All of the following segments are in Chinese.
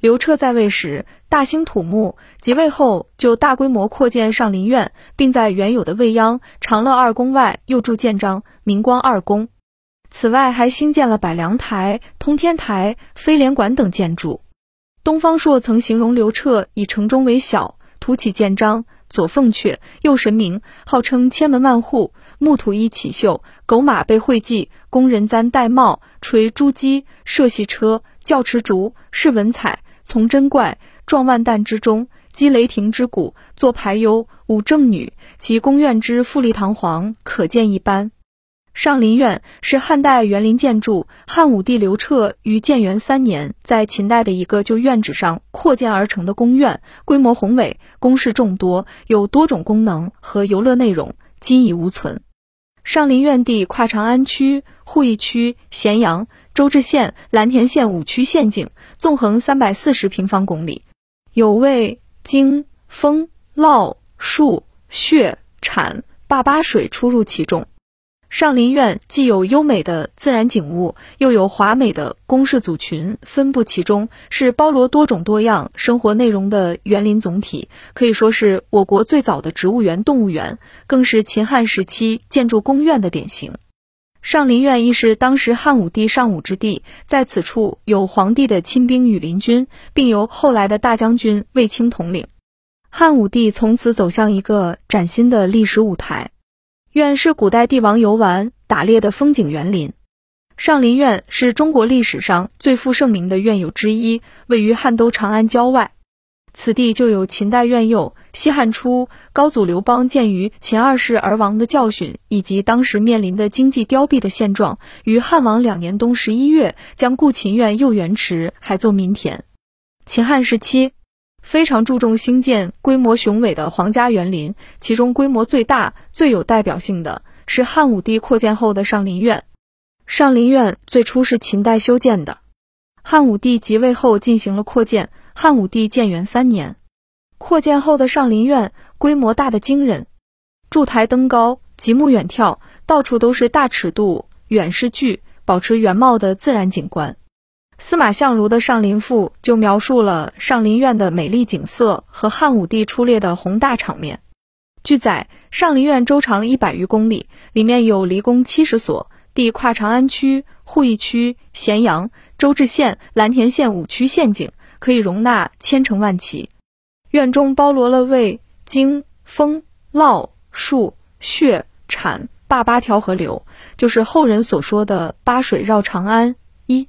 刘彻在位时大兴土木，即位后就大规模扩建上林苑，并在原有的未央、长乐二宫外又筑建章、明光二宫。此外，还兴建了百梁台、通天台、飞廉馆等建筑。东方朔曾形容刘彻以城中为小，土起建章，左凤阙，右神明，号称千门万户，木土一起绣，狗马被绘迹，工人簪玳帽，垂珠玑，射戏车，教持竹，饰文彩，从真怪，撞万弹之中，击雷霆之鼓，作排忧，舞正女，其宫苑之富丽堂皇，可见一斑。上林苑是汉代园林建筑，汉武帝刘彻于建元三年在秦代的一个旧院址上扩建而成的宫苑，规模宏伟，宫室众多，有多种功能和游乐内容，今已无存。上林苑地跨长安区、鄠邑区、咸阳、周至县、蓝田县五区县境，纵横三百四十平方公里，有渭、荆、沣、涝、树、穴、产、坝八水出入其中。上林苑既有优美的自然景物，又有华美的宫室组群分布其中，是包罗多种多样生活内容的园林总体，可以说是我国最早的植物园、动物园，更是秦汉时期建筑宫苑的典型。上林苑亦是当时汉武帝上武之地，在此处有皇帝的亲兵羽林军，并由后来的大将军卫青统领。汉武帝从此走向一个崭新的历史舞台。苑是古代帝王游玩打猎的风景园林。上林苑是中国历史上最负盛名的苑囿之一，位于汉都长安郊外。此地就有秦代苑囿、西汉初高祖刘邦鉴于秦二世而亡的教训，以及当时面临的经济凋敝的现状，于汉王两年冬十一月将故秦苑右园池还作民田。秦汉时期。非常注重兴建规模雄伟的皇家园林，其中规模最大、最有代表性的是汉武帝扩建后的上林苑。上林苑最初是秦代修建的，汉武帝即位后进行了扩建。汉武帝建元三年，扩建后的上林苑规模大的惊人，筑台登高，极目远眺，到处都是大尺度、远视距，保持原貌的自然景观。司马相如的《上林赋》就描述了上林苑的美丽景色和汉武帝出猎的宏大场面。据载，上林苑周长一百余公里，里面有离宫七十所，地跨长安区、鄠邑区、咸阳、周至县、蓝田县五区县境，可以容纳千乘万骑。院中包罗了渭、荆、沣、涝、沭、洫、产、坝八条河流，就是后人所说的“八水绕长安”。一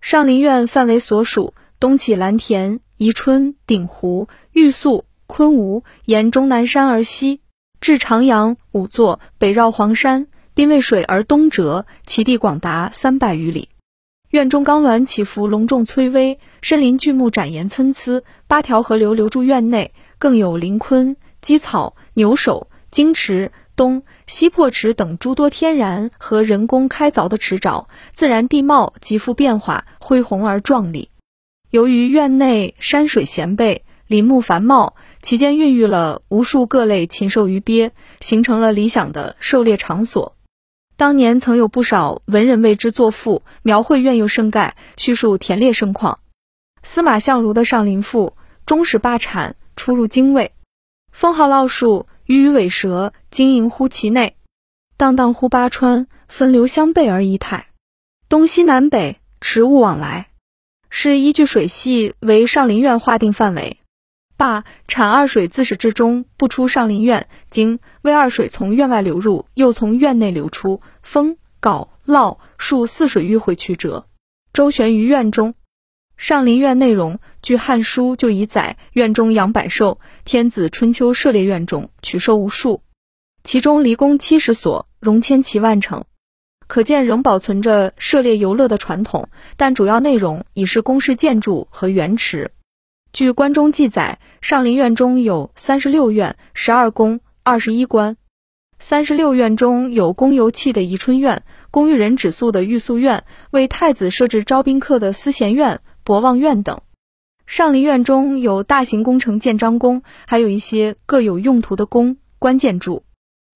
上林苑范围所属，东起蓝田、宜春、鼎湖、玉素、昆吾，沿终南山而西，至长阳、五座，北绕黄山、滨渭水而东折，其地广达三百余里。院中冈峦起伏，隆重崔巍；深林巨木展颜参差，八条河流流注院内，更有林坤、鸡草、牛首、金池。东西破池等诸多天然和人工开凿的池沼，自然地貌极富变化，恢宏而壮丽。由于院内山水衔背，林木繁茂，其间孕育了无数各类禽兽鱼鳖，形成了理想的狩猎场所。当年曾有不少文人为之作赋，描绘苑囿盛盖，叙述田猎盛况。司马相如的《上林赋》终始霸产，出入精卫，封号涝树。鱼与尾蛇经营乎其内，荡荡乎八川，分流相背而一泰。东西南北，池物往来，是依据水系为上林苑划定范围。坝、产二水自始至终不出上林苑，经渭二水从院外流入，又从院内流出。风、镐、涝、数四水迂回曲折，周旋于院中。上林苑内容，据《汉书》就已载，苑中养百兽，天子春秋涉猎苑中，取兽无数，其中离宫七十所，容千骑万乘，可见仍保存着涉猎游乐的传统。但主要内容已是宫室建筑和园池。据关中记载，上林苑中有三十六院、十二宫、二十一关。三十六院中有供游憩的宜春院，供御人止宿的玉宿院，为太子设置招宾客的思贤院。博望院等，上林苑中有大型工程建章宫，还有一些各有用途的宫观建筑，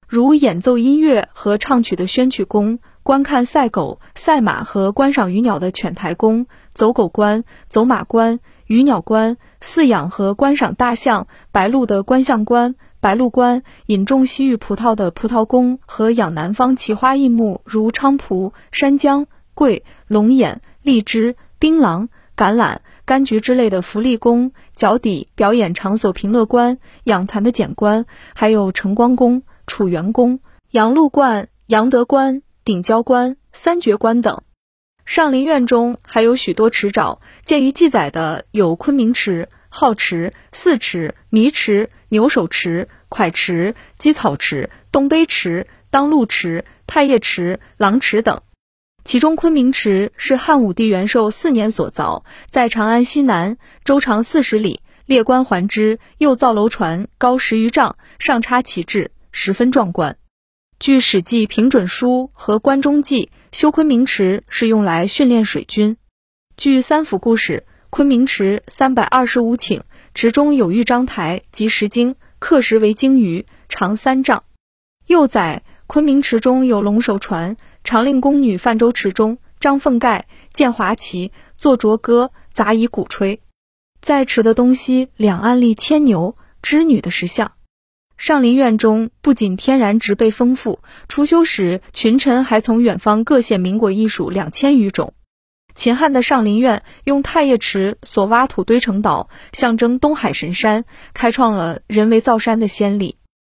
如演奏音乐和唱曲的宣曲宫，观看赛狗、赛马和观赏鱼鸟的犬台宫、走狗观、走马观、鱼鸟观、饲养和观赏大象、白鹿的观象观、白鹿观、引种西域葡萄的葡萄宫和养南方奇花异木如菖蒲、山姜、桂、龙眼、荔枝、槟榔、橄榄、柑橘之类的福利宫、脚底表演场所平乐观、养蚕的简观，还有承光宫、楚元宫、阳鹿观、阳德观、顶交关、三绝关等。上林苑中还有许多池沼，见于记载的有昆明池、浩池、四池、迷池、牛首池、蒯池、鸡草池、东碑池、当路池、太液池、狼池等。其中昆明池是汉武帝元寿四年所凿，在长安西南，周长四十里，列关环之，又造楼船高十余丈，上插旗帜，十分壮观。据《史记平准书》和《关中记》，修昆明池是用来训练水军。据《三府故事》，昆明池三百二十五顷，池中有玉章台及石鲸，刻石为鲸鱼，长三丈。又载昆明池中有龙首船，常令宫女泛舟池中，张凤盖、见华旗，作卓歌，杂以鼓吹。在池的东西两岸立牵牛、织女的石像。上林苑中不仅天然植被丰富，初修时群臣还从远方各县民国艺术两千余种。秦汉的上林苑用太液池所挖土堆成岛，象征东海神山，开创了人为造山的先例。